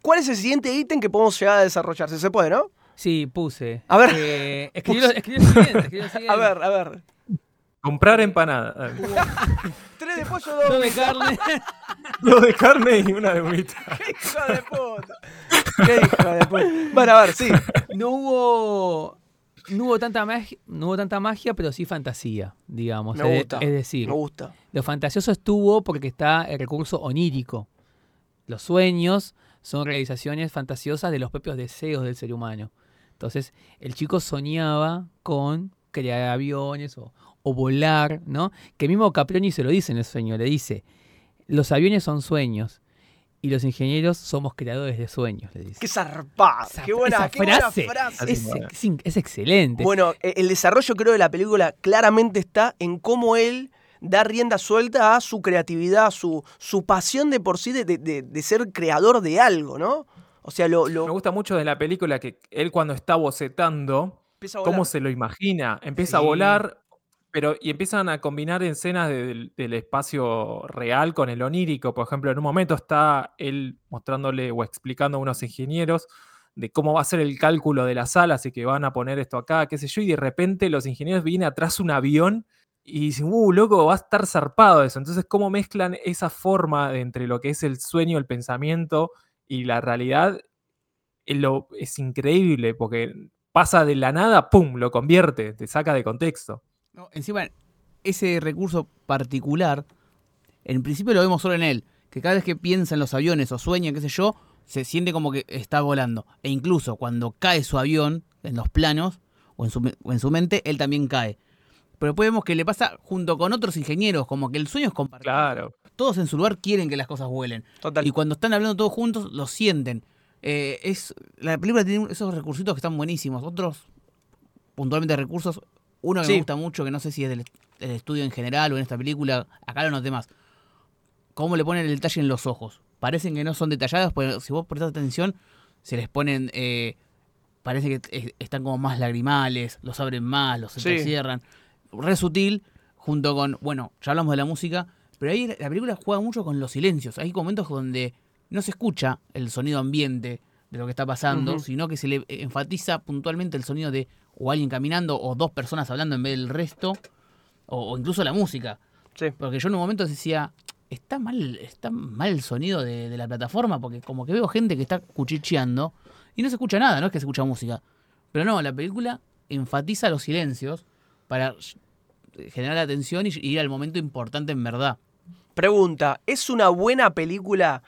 cuál es el siguiente ítem que podemos llegar a desarrollar. Si se puede, ¿no? Sí, puse. A ver. Eh, escribí, lo, escribí lo siguiente, escribí lo siguiente. A ver, a ver. Comprar empanada. <laughs> Tres de pollo, No dos de carne. <laughs> Dos de carne y una de humita. <laughs> ¡Qué hijo de puta! ¡Qué hijo de puta! Bueno, a ver, sí. no hubo no hubo tanta magia, no hubo tanta magia, pero sí fantasía, digamos. Me es, gusta. es decir, Me gusta. lo fantasioso estuvo porque está el recurso onírico. Los sueños son realizaciones fantasiosas de los propios deseos del ser humano. Entonces, el chico soñaba con crear aviones o, o volar, ¿no? Que mismo Caproni se lo dice en el sueño, le dice, los aviones son sueños y los ingenieros somos creadores de sueños, le dice. ¡Qué zarpado! Esa- ¡Qué buena, esa qué buena frase. Es, es in- es excelente. Bueno, e- el desarrollo creo de la película claramente está en cómo él da rienda suelta a su creatividad, a su, su pasión de por sí de, de- de- de ser creador de algo, ¿no? O sea, lo, lo Me gusta mucho de la película que él cuando está bocetando, cómo se lo imagina. Empieza a volar, pero y empiezan a combinar escenas del, espacio real con el onírico. Por ejemplo, en un momento está él mostrándole o explicando a unos ingenieros de cómo va a ser el cálculo de la sala, así que van a poner esto acá, qué sé yo, y de repente los ingenieros vienen atrás un avión y dicen, uh, loco, va a estar zarpado eso. Entonces, ¿cómo mezclan esa forma de entre lo que es el sueño, el pensamiento y la realidad? Eh, lo- es increíble porque pasa de la nada, ¡pum!, lo convierte, te saca de contexto. No, encima, ese recurso particular, en principio lo vemos solo en él, que cada vez que piensa en los aviones o sueña, qué sé yo, se siente como que está volando. E incluso cuando cae su avión en los planos o en su, o en su mente, él también cae. Pero después vemos que le pasa junto con otros ingenieros, como que el sueño es compartido. Claro. Todos en su lugar quieren que las cosas vuelen. Total. Y cuando están hablando todos juntos, lo sienten. Eh, es, la película tiene esos recursitos que están buenísimos. Otros, puntualmente recursos, uno que Sí. me gusta mucho, que no sé si es del, del estudio en general o en esta película, acá lo noté más. Cómo le ponen el detalle en los ojos. Parecen que no son detallados, pero si vos prestás atención, se les ponen... eh, parece que están como más lagrimales, los abren más, los Sí. cierran. Re sutil, junto con... Bueno, ya hablamos de la música, pero ahí la película juega mucho con los silencios. Hay momentos donde no se escucha el sonido ambiente de lo que está pasando, sino que se le enfatiza puntualmente el sonido de o alguien caminando o dos personas hablando en vez del resto, o, o incluso la música. Sí. Porque yo en un momento decía, está mal, está mal el sonido de, de la plataforma, porque como que veo gente que está cuchicheando y no se escucha nada, no es que se escucha música. Pero no, la película enfatiza los silencios para generar atención y y ir al momento importante en verdad. Pregunta, ¿es una buena película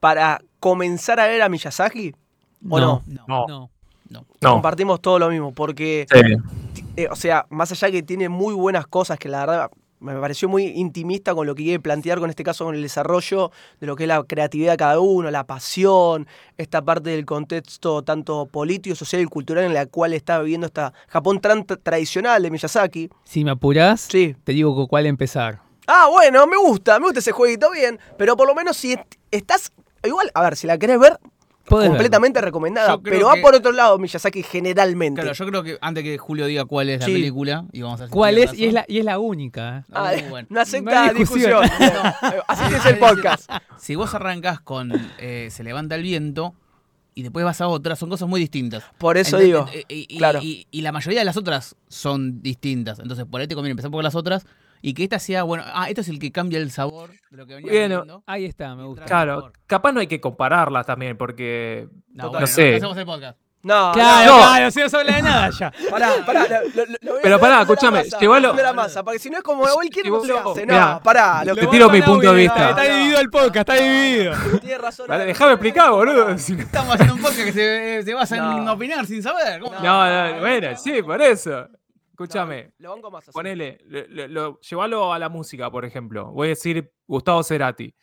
para comenzar a ver a Miyazaki? ¿O no? No, No. no. Compartimos todo lo mismo, porque, Sí. eh, o sea, más allá que tiene muy buenas cosas, que la verdad me pareció muy intimista con lo que quiere plantear, con este caso con el desarrollo de lo que es la creatividad de cada uno, la pasión, esta parte del contexto tanto político, social y cultural en la cual está viviendo esta Japón tan tra- tradicional de Miyazaki. Si me apurás, Sí. te digo con cuál empezar. Ah, bueno, me gusta, me gusta ese jueguito bien, pero por lo menos si est- estás, igual, a ver, si la querés ver, Podés completamente recomendada. Pero va que- por otro lado Miyazaki generalmente. Claro, yo creo que antes que Julio diga cuál es la Sí. película, y vamos a ¿Cuál es? Y es la, y es la única. ¿eh? Ah, bueno. no acepta No discusión. discusión. No, así que es el podcast. <laughs> Si vos arrancás con eh, Se levanta el viento y después vas a otra, son cosas muy distintas. Por eso digo. ent- y, y- claro. y- y la mayoría de las otras son distintas. Entonces, por ahí te conviene empezar por las otras y que esta sea, bueno, ah, esto es el que cambia el sabor de lo que venía Bueno, viendo. Ahí está, me gusta. Claro. Capaz no hay que compararlas también, porque. No, bueno, No sé. hacemos el podcast. No, Claro, no. claro, si no se habla de nada ya. <laughs> Pará, pará. lo- lo- lo Pero pará, escúchame, llévalo- de la masa, porque si no es como él quiere no se hace. No, mirá, pará. Lo te tiro mi punto de vista. Está dividido el podcast, está dividido. Tiene razón. Déjame explicar, boludo. Estamos haciendo un podcast que se, se basa en No. opinar sin saber. ¿Cómo? No, no, bueno, sí, por eso. Escúchame, Lo banco más así. ponele, lo- lo- lo- llévalo a la música, por ejemplo. Voy a decir Gustavo Cerati.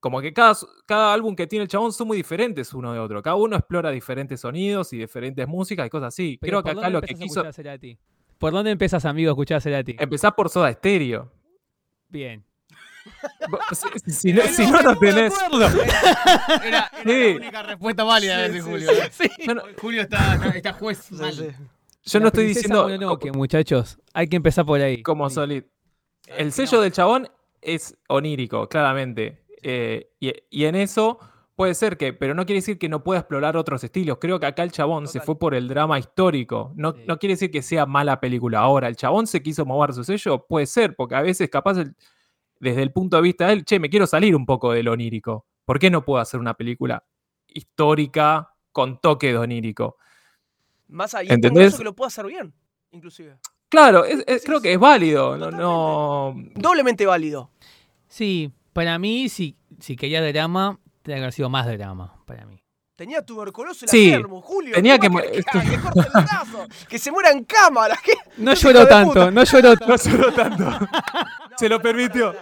Como que cada, cada álbum que tiene el chabón son muy diferentes uno de otro. Cada uno explora diferentes sonidos y diferentes músicas y cosas así. Pero Creo que ¿por acá dónde lo que empezás a quiso. escuchar a Cerati? ¿Por dónde empiezas, amigo, a escuchar a Cerati? Empezar por Soda Stereo. Bien. Vos- <laughs> Si, si no, si no, no tenés. <laughs> Era, era Sí. la única respuesta válida de ese Julio. No, Julio está, está, está juez Sí, mal. Sí. yo no estoy diciendo. Mononoke, muchachos. Hay que empezar por ahí. Como Solid. El sello del chabón es onírico, claramente. Eh, y, y en eso puede ser que, pero no quiere decir que no pueda explorar otros estilos. Creo que acá el chabón se fue por el drama histórico. No, Sí. no quiere decir que sea mala película. Ahora, el chabón se quiso mover su sello, puede ser, porque a veces capaz el- desde el punto de vista de él, che, me quiero salir un poco del onírico. ¿Por qué no puedo hacer una película histórica con toque de onírico? Más allá. ¿Entendés? ¿Entendés? que lo puedo hacer bien, inclusive. Claro, es- es- Sí, creo sí. que es válido. No, no, Doblemente válido. Sí, para mí, si, si quería drama, tendría que haber sido más drama, para mí. Tenía tuberculosis en Sí, la pierna, Julio. tenía ¿Qué que que? Que corte el brazo, que se muera en cámara. ¿qué? <laughs> No Hijo lloró <laughs> tanto, no lloró tanto. no lloró tanto. Se lo permitió.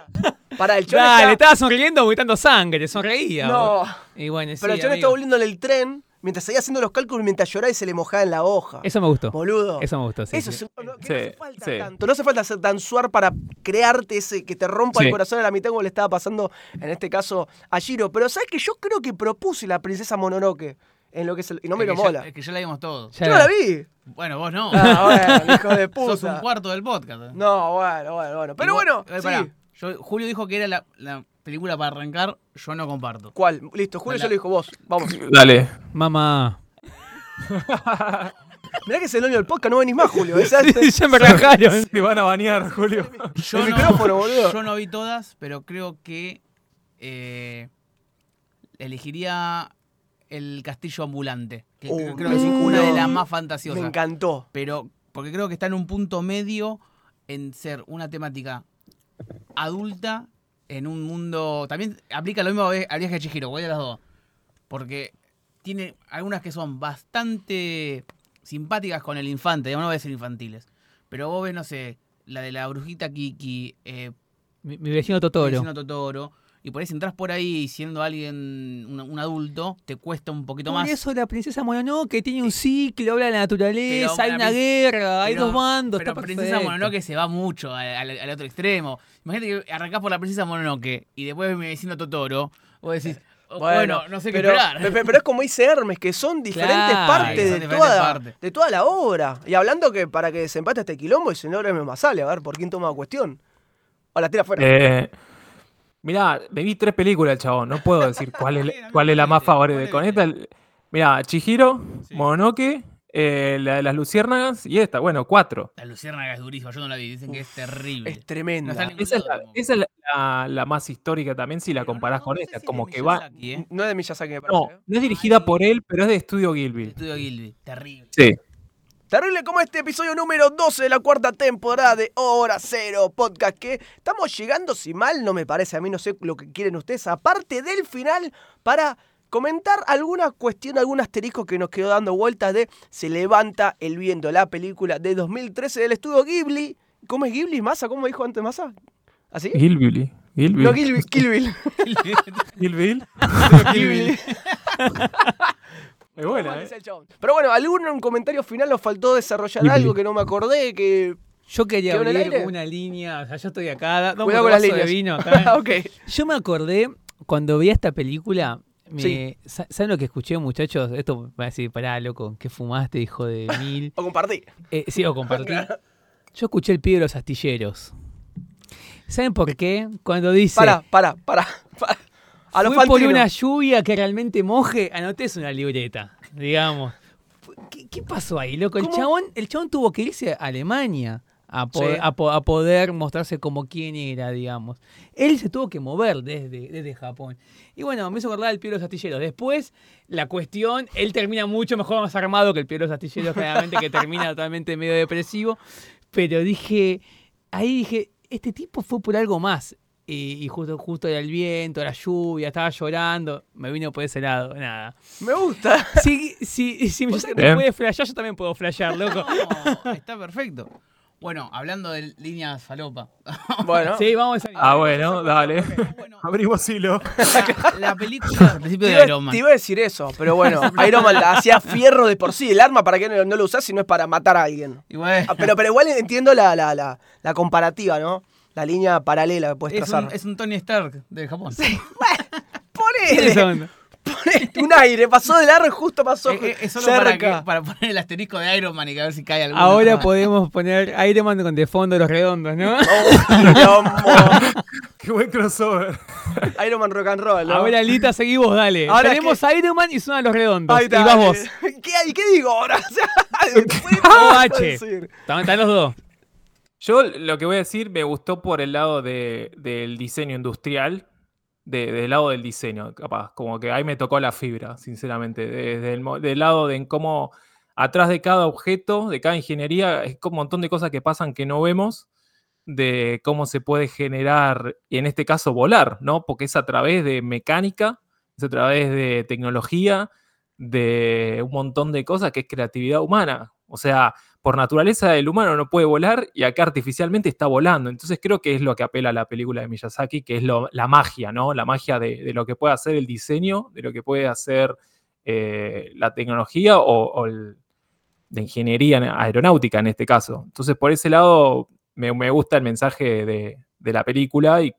Para el chon Dale, estaba sonriendo vomitando sangre, sonreía. No, Y bueno, sí, pero el chon estaba volviendo en el tren mientras seguía haciendo los cálculos mientras lloraba y se le mojaba en la hoja. Eso me gustó. Boludo. Eso me gustó, sí. Eso sí. es- no, que Sí, no hace falta sí. tanto. No hace falta ser tan suar para crearte ese que te rompa el corazón a la mitad como le estaba pasando en este caso a Giro. Pero sabes que yo creo que propuse la princesa Mononoke en lo que es el. Y no me Es lo que mola. Ya, es que ya la vimos todos. Ya Yo no la vi. Bueno, vos no. Ah, bueno, hijo de <laughs> Sos un puta. cuarto del podcast. ¿eh? No, bueno, bueno, bueno. Pero vos- bueno, eh, sí. pará, yo- Julio dijo que era la, la película para arrancar. Yo no comparto. ¿Cuál? Listo, Julio La- ya lo dijo vos. Vamos. <laughs> Dale. Mamá. <laughs> Mirá que es el dueño del podcast, no venís más, Julio. <laughs> Esa- ya me rajaron. Te van a banear, Julio. Yo El no, micrófono, boludo. yo no vi todas, pero creo que eh, elegiría el castillo ambulante. Que Uh, creo que es una de las más Me fantasiosas. encantó. Pero porque creo que está en un punto medio en ser una temática adulta en un mundo. También aplica lo mismo a al viaje de Chihiro, cuál de las dos. Porque tiene algunas que son bastante simpáticas con el infante, digamos, no voy a ser infantiles. Pero vos ves, no sé, la de la brujita Kiki, eh, Mi, mi vecino Totoro. vecino Totoro. Y por ahí si entras por ahí siendo alguien, un, un adulto, te cuesta un poquito Por más. eso la princesa Mononoke tiene un ciclo, habla de la naturaleza, Pero hay la una guerra, hay pero- dos bandos, Pero está Princesa. Mononoke se va mucho al, al- al otro extremo. Imagínate que arrancás por la Princesa Mononoke y después mi vecino Totoro, vos decís, oh, bueno, no sé pero, qué esperar. pe- pe- Pero es como dice Hermes, que son diferentes Claro, partes, son de, diferentes toda, de toda la obra. Y hablando que para que desempate este quilombo, el señor Hermes más sale, a ver por quién toma cuestión. O la tira afuera. Eh, mirá, me vi tres películas el chabón. No puedo decir cuál es, <laughs> cuál es la más favorita. Con esta, mirá, Chihiro, Sí. Mononoke, eh, la de las luciérnagas y esta. Bueno, cuatro. La Luciérnaga es durísima, yo no la vi, dicen que es terrible. es tremenda. No Esa es, la, esa es la- la- la más histórica también si la comparás con esta. Como que va... ¿eh? No es de Miyazaki, me parece. No, ¿eh? no es dirigida por él, pero es de Estudio Gilby. Estudio Gilby, terrible. Sí. Terrible como este episodio número 12 de la cuarta temporada de Hora Cero Podcast, que estamos llegando, si mal no me parece, a mí no sé lo que quieren ustedes, aparte del final, para comentar alguna cuestión, algún asterisco que nos quedó dando vueltas de Se levanta el viento, la película de 2013 del estudio Ghibli. ¿Cómo es Ghibli? ¿Masa? ¿Cómo dijo antes Masa? ¿Así? Gilby. Gilby. No, Ghibli, Bill. Gilby. Ghibli. Es buena, ¿Cómo ¿eh? Pero bueno, algún comentario final nos faltó desarrollar algo que no me acordé, que... Yo quería ¿Quedó en el abrir aire? una línea, o sea, yo estoy acá, dame Cuidado un con las vaso de líneas. vino <laughs> acá. ok. Yo me acordé cuando vi esta película, me- Sí. sa- ¿saben lo que escuché, muchachos? Esto va a decir, pará, loco, ¿qué fumaste, hijo de <laughs> mil? O compartí. Eh, sí, o compartí. <laughs> Yo escuché el pibe de los astilleros. ¿Saben por qué? Cuando dice... Para, para, para. para. A Fue por una lluvia que realmente moje, anotés una libreta, digamos. ¿Qué, qué pasó ahí, loco? El chabón, el chabón tuvo que irse a Alemania a, po- Sí. a po- a poder mostrarse como quien era, digamos. Él se tuvo que mover desde, desde Japón. Y bueno, me hizo acordar el Pío de los Astilleros. Después, la cuestión, él termina mucho mejor, más armado que el Pío de los Astilleros, generalmente, que termina <laughs> totalmente medio depresivo. Pero dije, ahí dije, este tipo fue por algo más. Y, y justo, justo era el viento, la lluvia, estaba llorando, me vino por ese lado, nada. Me gusta. <laughs> Si, si, si Bien. puede flashear, yo también puedo flashear, loco. No, <laughs> está perfecto. Bueno, hablando de líneas falopa. <laughs> Bueno. Sí, vamos a Ah, bueno, dale. Bueno, Abrimos hilo. la película al principio Te de iba, Iron Man. te iba a decir eso, pero bueno, Iron Man la hacía fierro de por sí. El arma, ¿para qué no, no lo usás si no es para matar a alguien? Bueno, Ah, pero, pero igual entiendo la, la, la, la comparativa, ¿no? La línea paralela que puedes es, trazar. un, es un Tony Stark de Japón. <laughs> Onda. ponele un aire, pasó de largo y justo pasó Es, es- es solo para, cerca. que- para poner el asterisco de Iron Man y que a ver si cae alguno. Ahora <laughs> podemos poner Iron Man con de fondo los redondos, ¿no? <laughs> Oh. Qué buen crossover. Iron Man rock and roll, ¿no? Ahora, Lita, seguí vos, dale. Ahora Tenemos a Iron Man y suenan los redondos. Ahí y está, vas vos. ¿Qué, hay? ¿Qué digo ahora? O sea, ¿qué puedo Ah? Están, están los dos. Yo lo que voy a decir me gustó por el lado de- del diseño industrial, de- del lado del diseño, capaz. Como que ahí me tocó la fibra, sinceramente. Desde el del lado de cómo atrás de cada objeto, de cada ingeniería, es un montón de cosas que pasan que no vemos, de cómo se puede generar, y en este caso volar, ¿no? Porque es a través de mecánica, es a través de tecnología, de un montón de cosas que es creatividad humana. O sea, por naturaleza el humano no puede volar y acá artificialmente está volando. Entonces creo que es lo que apela a la película de Miyazaki, que es la magia, ¿no? La magia de, lo que puede hacer el diseño, de lo que puede hacer eh, la tecnología o, o el- de ingeniería aeronáutica en este caso. Entonces por ese lado me, gusta el mensaje de, la película y,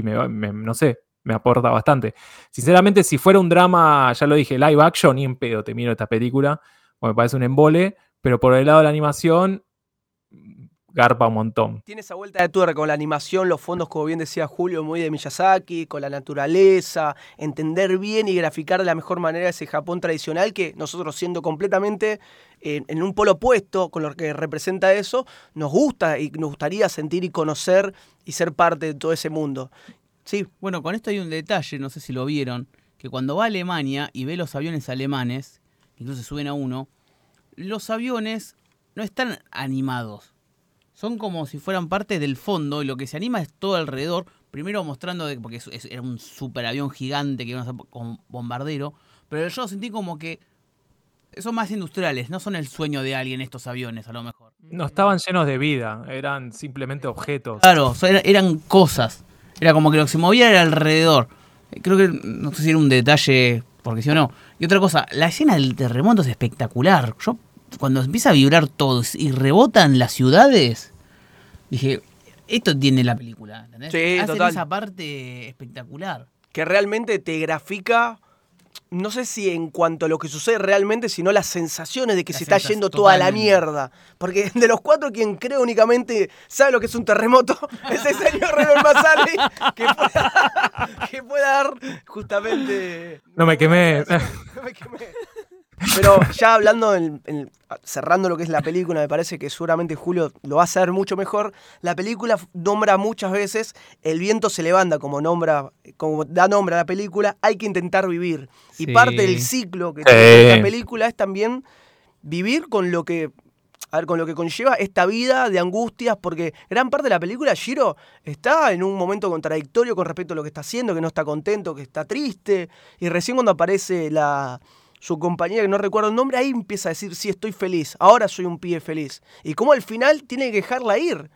me, me- no sé, me aporta bastante. Sinceramente, si fuera un drama, ya lo dije, live action, ni en pedo te miro esta película, porque me parece un embole, pero por el lado de la animación, garpa un montón. Tiene esa vuelta de tuerca con la animación, los fondos, como bien decía Julio, muy de Miyazaki, con la naturaleza, entender bien y graficar de la mejor manera ese Japón tradicional que nosotros siendo completamente en, en un polo opuesto con lo que representa eso, nos gusta y nos gustaría sentir y conocer y ser parte de todo ese mundo. Sí, Bueno, con esto hay un detalle, no sé si lo vieron, que cuando va a Alemania y ve los aviones alemanes, incluso suben a uno, los aviones no están animados. Son como si fueran parte del fondo y lo que se anima es todo alrededor. Primero mostrando, de- porque era un super avión gigante que iban a con bombardero, pero yo sentí como que son más industriales, no son el sueño de alguien estos aviones a lo mejor. No estaban llenos de vida, eran simplemente objetos. Claro, eran cosas. Era como que lo que se movía era alrededor. Creo que, no sé si era un detalle, porque sí o no. Y otra cosa, la escena del terremoto es espectacular. Yo, cuando empieza a vibrar todo y rebotan las ciudades, dije, esto tiene la película. ¿entendés? Sí, Hacen total. esa parte espectacular. que realmente te grafica, no sé si en cuanto a lo que sucede realmente, sino las sensaciones de que Las se está yendo toda la mierda. Porque de los cuatro, quien creo únicamente sabe lo que es un terremoto <laughs> es el señor Renan que pueda, <laughs> que pueda dar justamente... No me quemé. <laughs> No me quemé. Pero ya hablando, en- en- cerrando lo que es la película, me parece que seguramente Julio lo va a hacer mucho mejor. La película nombra muchas veces El viento se levanta, como nombra, como da nombre a la película, hay que intentar vivir. Y Sí. parte del ciclo que tiene la película es también vivir con lo que. A ver, con lo que conlleva esta vida de angustias, porque gran parte de la película, Shiro está en un momento contradictorio con respecto a lo que está haciendo, que no está contento, que está triste, y recién cuando aparece la, su compañera, que no recuerdo el nombre, ahí empieza a decir, sí, estoy feliz, ahora soy un pibe feliz. Y como al final tiene que dejarla ir,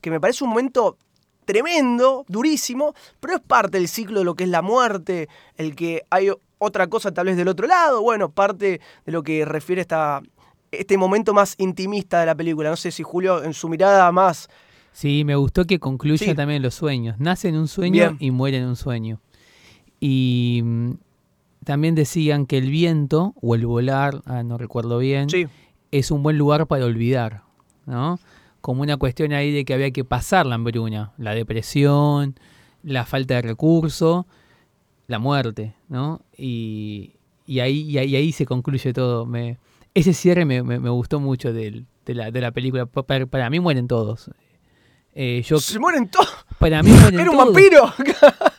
que me parece un momento tremendo, durísimo, pero es parte del ciclo de lo que es la muerte, el que hay otra cosa tal vez del otro lado, bueno, parte de lo que refiere esta, este momento más intimista de la película. No sé si Julio, en su mirada más... Sí, me gustó que concluya Sí. también los sueños. Nace en un sueño Bien. y muere en un sueño. Y mm, también decían que el viento o el volar, ah, no recuerdo bien, Sí. es un buen lugar para olvidar, ¿no? Como una cuestión ahí de que había que pasar la hambruna, la depresión, la falta de recurso, la muerte, ¿no? Y, y ahí, y ahí, y ahí se concluye todo. Me, ese cierre me, me- me gustó mucho del- de, la, de la película. Pa- Para, para mí mueren todos. Eh, yo, Se mueren todos. para mí mueren <laughs> Era un todos. vampiro. <laughs>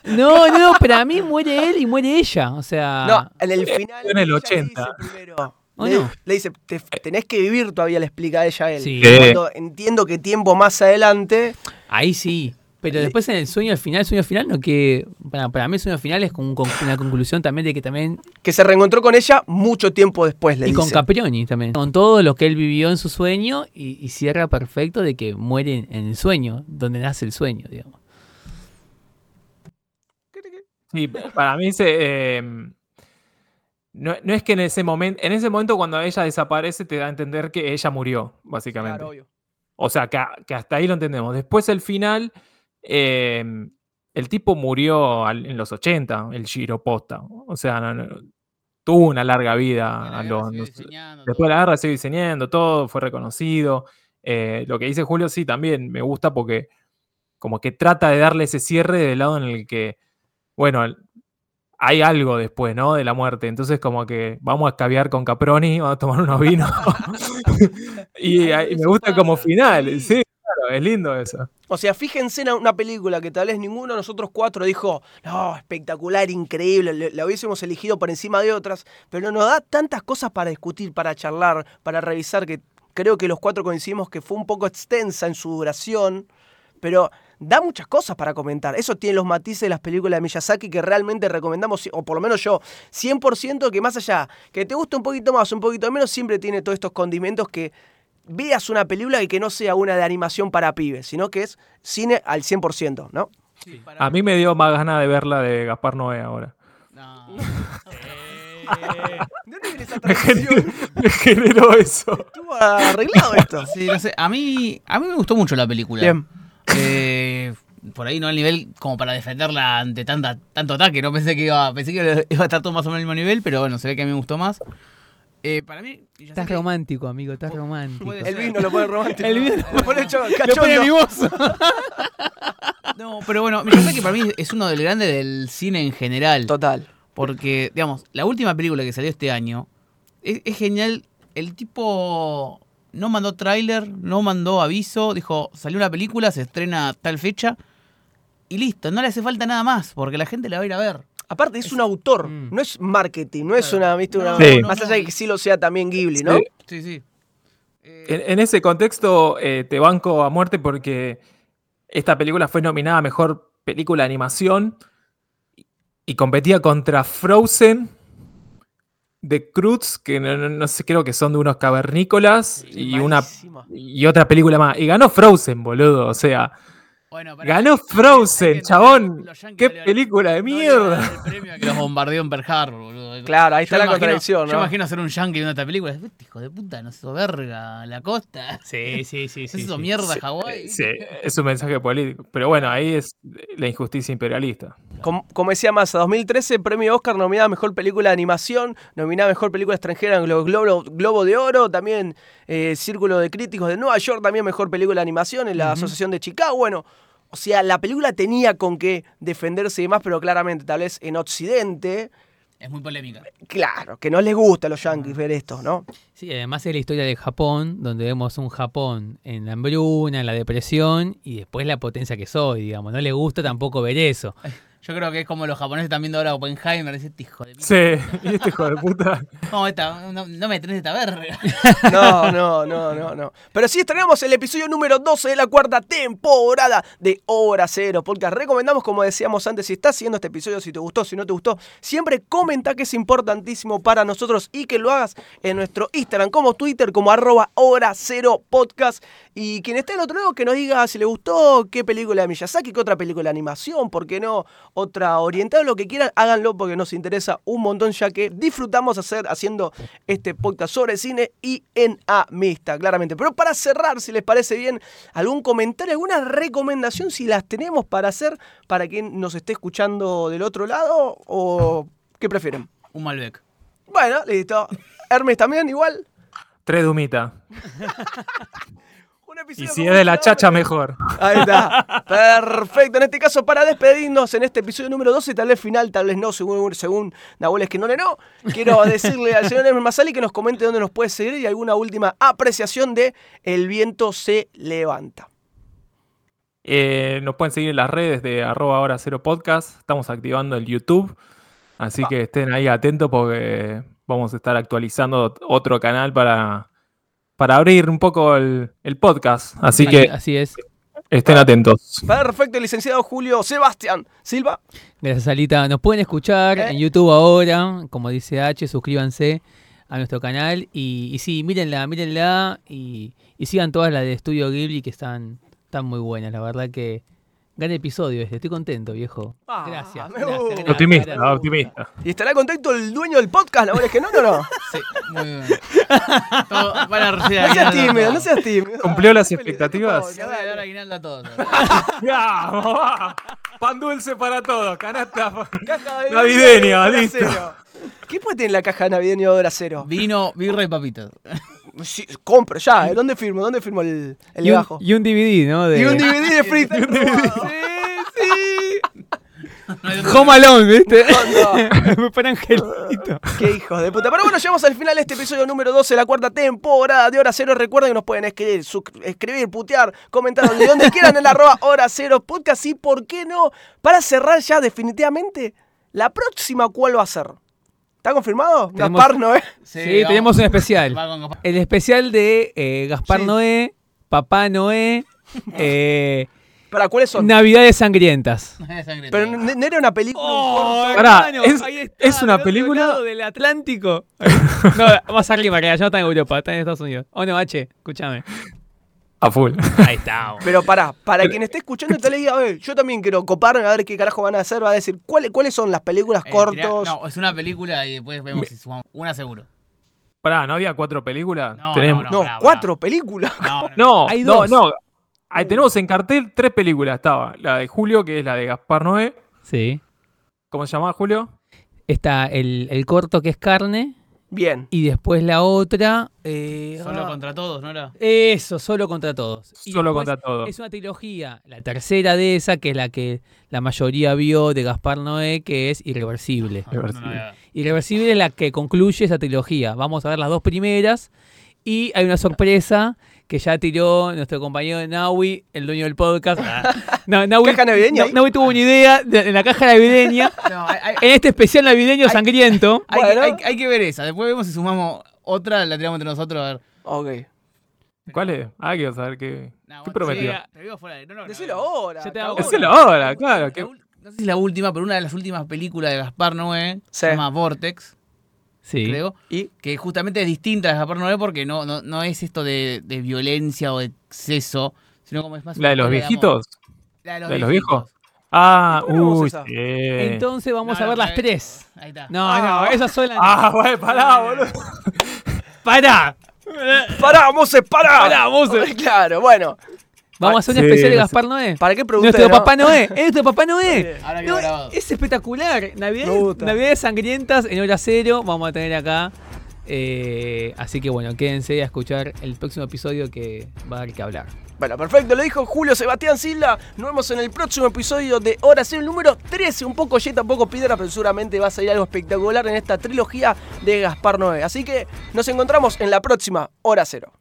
No, no, para mí muere él y muere ella. O sea, No, en el final. en el ella 80. dice primero, ¿O le, no? le dice, "Te- tenés que vivir todavía, le explica a ella a él. Sí. Cuando entiendo que tiempo más adelante. ahí sí. Pero después en el sueño al final, el sueño final no que para, para mí el sueño final es con, con una conclusión también de que también Que se reencontró con ella mucho tiempo después, le y con. Caprioni también, con todo lo que él vivió en su sueño y, y cierra perfecto de que muere en, el sueño, donde nace el sueño, digamos. Sí, para mí se, eh, no, no es que en ese momento, en ese momento cuando ella desaparece te da a entender que ella murió, básicamente. Claro, obvio. O sea, que hasta ahí lo entendemos. Después el final, eh, el tipo murió al- en los 80, el Giro Posta. O sea, no- no- tuvo una larga vida. A los- Después de la guerra siguió diseñando, todo fue reconocido. Eh, lo que dice Julio sí también me gusta porque como que trata de darle ese cierre del lado en el que, bueno, hay algo después, ¿no? De la muerte. Entonces como que vamos a escabiar con Caproni, vamos a tomar unos vinos. <laughs> <laughs> y, Ay, y me gusta como final. sí. Claro, es lindo eso. O sea, fíjense en una película que tal vez ninguno de nosotros cuatro dijo, no, espectacular, increíble, le- la hubiésemos elegido por encima de otras, pero nos da tantas cosas para discutir, para charlar, para revisar, que creo que los cuatro coincidimos que fue un poco extensa en su duración, pero da muchas cosas para comentar. Eso tiene los matices de las películas de Miyazaki que realmente recomendamos, o por lo menos yo, 100% que más allá, que te guste un poquito más, un poquito menos, siempre tiene todos estos condimentos que veas una película y que no sea una de animación para pibes, sino que es cine al 100%, ¿no? Sí, para A mí me dio más ganas de verla de Gaspar Noé ahora. No. ¿De dónde viene esa <laughs> Me generó, tradición? me generó eso. Estuvo arreglado esto. <laughs> Sí, no sé. A mí, a mí me gustó mucho la película. Bien. Eh, por ahí no al nivel como para defenderla ante tanta, tanto ataque. No pensé que iba, pensé que iba a estar todo más o menos al mismo nivel, pero bueno, se ve que a mí me gustó más. Eh, para mí, Estás que- romántico, amigo, estás romántico. El vino lo pone romántico. El vino <laughs> lo pone hecho Lo pone. <laughs> No, pero bueno, Miyazaki para mí es uno del grande del cine en general. Total. Porque, digamos, la última película que salió este año es, es genial. El tipo no mandó tráiler, no mandó aviso, dijo, salió una película, se estrena tal fecha y listo, no le hace falta nada más, porque la gente la va a ir a ver. Aparte, es un autor, Mm. no es marketing, no es una, ¿viste? Una, Sí. Más allá de que sí lo sea también Ghibli, ¿no? Sí. Sí, sí. Eh, En, en ese contexto eh, te banco a muerte porque esta película fue nominada a Mejor Película de Animación y, y competía contra Frozen de Cruz, que no, no- no sé, creo que son de unos cavernícolas y una y otra película más. Y ganó Frozen, boludo. O sea, bueno, ganó que Frozen, chabón. Qué película de no mierda. el premio a que los bombardeó en Pearl Harbor, boludo. <laughs> Claro, ahí está Yo la imagino- contradicción, Yo ¿no? imagino hacer un yankee viendo esta película. Este hijo de puta, no sé, verga, la costa. <laughs> Sí, sí, sí, <laughs> sí. Eso sí. mierda, Sí, Hawái. Sí, es un mensaje político. Pero bueno, ahí es la injusticia imperialista. Como, como decía Massa, 2013, premio Oscar nominada a Mejor Película de Animación, nominada a Mejor Película Extranjera en los Globo, Globo de Oro, también eh, Círculo de Críticos de Nueva York, también Mejor Película de Animación en la Asociación de Chicago. Bueno, o sea, la película tenía con qué defenderse y demás, pero claramente, tal vez en Occidente, Es muy polémica. claro, que no les gusta a los yankees ver esto, ¿no? Sí, además es la historia de Japón, donde vemos un Japón en la hambruna, en la depresión y después la potencia que soy, digamos. No le gusta tampoco ver eso. <laughs> Yo creo que es como los japoneses están viendo ahora Oppenheimer. Dice, este hijo de puta. Sí, y <laughs> este hijo de puta. <laughs> No, esta, no, no me tenés esta verga. <laughs> No, no, no, no, no. Pero sí estrenamos el episodio número 12 de la cuarta temporada de Hora Cero Podcast. Recomendamos, como decíamos antes, si estás siguiendo este episodio, si te gustó, si no te gustó, siempre comenta que es importantísimo para nosotros y que lo hagas en nuestro Instagram, como Twitter, como arroba Hora Cero Podcast. Y quien esté al otro lado, que nos diga si le gustó, qué película de Miyazaki, qué otra película de animación, por qué no, otra orientada, lo que quieran, háganlo porque nos interesa un montón, ya que disfrutamos hacer haciendo este podcast sobre cine y en amistad, claramente. Pero para cerrar, si les parece bien, algún comentario, alguna recomendación, si las tenemos para hacer para quien nos esté escuchando del otro lado, o qué prefieren. Un Malbec. Bueno, listo. Hermes también igual. Tres Dumita. <laughs> Un Y si es de la chacha, ¿no? mejor. Ahí está. <laughs> Perfecto. En este caso, para despedirnos en este episodio número 12, tal vez final, tal vez no, según, según Nahuel Esquinone no, quiero <laughs> decirle al señor Hermes Masali que nos comente dónde nos puede seguir y alguna última apreciación de El viento se levanta. Eh, nos pueden seguir en las redes de arroba hora cero podcast. Estamos activando el YouTube. Así que estén ahí atentos porque vamos a estar actualizando otro canal para, para abrir un poco el, el podcast. Así que Así es. estén atentos. Perfecto, licenciado Julio Sebastián Silva. Gracias, Alita. Nos pueden escuchar ¿Eh? en YouTube ahora, como dice H, suscríbanse a nuestro canal y, y sí, mírenla, mírenla y, y sigan todas las de Estudio Ghibli que están, están muy buenas. La verdad que gran episodio este, estoy contento, viejo. Ah, Gracias. me gracias, gusta. gracias, Optimista, gracias. optimista. ¿Y estará contento el dueño del podcast, Nahuel Esquinone o no? <laughs> Sí, muy bien. Todo, van a recibir No seas tímido, no seas tímido. ¿Cumplió las expectativas? Se van a dar aguinaldo a todos. <laughs> ¡Vamos! va! Pan dulce para todos, canasta. Navideña, hora listo. ¿Qué puede tener la caja navideña de hora cero? Vino, birra y papitas. Sí, compro ya, ¿eh? ¿Dónde firmo? ¿Dónde firmo el, el Y un, abajo? y un DVD, ¿no? De Y un DVD de Frita. <laughs> <laughs> Home Alone, ¿viste? No, <laughs> Para Angelito. Qué hijos de puta. Pero bueno, llegamos al final de este episodio número 12 de la cuarta temporada de Hora Cero. Recuerden que nos pueden escribir, escribir putear, comentar donde, donde quieran en la arroba Hora Cero Podcast. Y por qué no, para cerrar ya definitivamente, la próxima, ¿cuál va a ser? ¿Está confirmado? Tenemos- Gaspar Noé. Sí, tenemos un especial. Con. El especial de eh, Gaspar Sí. Noé, Papá Noé, <laughs> eh, ¿Para cuáles son? Navidades Sangrientas. <laughs> Sangre Pero todo. no, no era una película. un Pará, hermano, es- ahí está, es una del película- lado del Atlántico. <laughs> no, más arriba, que ya no está en Europa, está en Estados Unidos. Oh, no, H, escúchame. A full. Ahí está. <laughs> Pero pará, para quien esté escuchando esta ley, a ver, yo también quiero coparme a ver qué carajo van a hacer. Va a decir, ¿cuáles, cuáles son las películas Eh, cortos? tirá- no, es una película y después vemos si sumamos. Una seguro. Pará, ¿no había cuatro películas? No, Tenemos- no, no, pará, cuatro películas. No, no, No, Hay dos. no. Ahí tenemos en cartel tres películas. Estaba la de Julio, que es la de Gaspar Noé. Sí. ¿Cómo se llama Julio? Está el, el corto que es carne Bien. y después la otra. eh, Solo ah, contra todos, ¿no era? Eso, solo contra todos. Y Solo contra todos. Es una trilogía, la tercera de esa, que es la que la mayoría vio de Gaspar Noé, que es Irreversible. No, no, Irreversible. no Irreversible es la que concluye esa trilogía. Vamos a ver las dos primeras. Y hay una sorpresa que ya tiró nuestro compañero Naui, el dueño del podcast. Ah, <laughs> No, Naui, ¿Caja navideña no? Naui tuvo una idea de, en la caja navideña. <laughs> No, hay, hay- En este especial navideño Hay- sangriento. hay Bueno. que, hay- hay que ver esa. Después vemos si sumamos otra, la tiramos entre nosotros a ver. Ok. ¿Cuál es? Ah, quiero saber qué. No, ¿Qué prometió? sí, te digo fuera de- no, no, Decilo ahora. Decilo ahora, claro. Que- No sé si la última, pero una de las últimas películas de Gaspar Noé Sí. se llama Vortex, Sí. creo. Y Que justamente es distinta de Gaspar Noé porque no, no, no es esto de, de violencia o de exceso, sino como es más. ¿La de los viejitos? La de los, ¿La de los viejos? Ah, ¿Por qué no vemos uy. Entonces vamos No, a ver no, las tres. Ahí está. No, Ah. no, esas son las. Ah, bueno, pará, boludo. ¡Para! ¡Pará, Mose, pará! Pará, Mose. <laughs> Claro, bueno. Vamos a hacer un Sí, especial de. Gaspar Noé. ¿Para qué pregunté? Nuestro papá Noé. Es nuestro <laughs> papá Noé. Ahora No, grabado. es espectacular. Navidades, Me gusta. Navidades sangrientas en hora cero. Vamos a tener acá. Eh, así que bueno, quédense a escuchar el próximo episodio que va a dar que hablar. Bueno, perfecto, lo dijo Julio Sebastián Silva. Nos vemos en el próximo episodio de Hora Cero, el número 13. Un poco yeta, un poco piedra, pero seguramente va a salir algo espectacular en esta trilogía de Gaspar Noé. Así que nos encontramos en la próxima Hora Cero.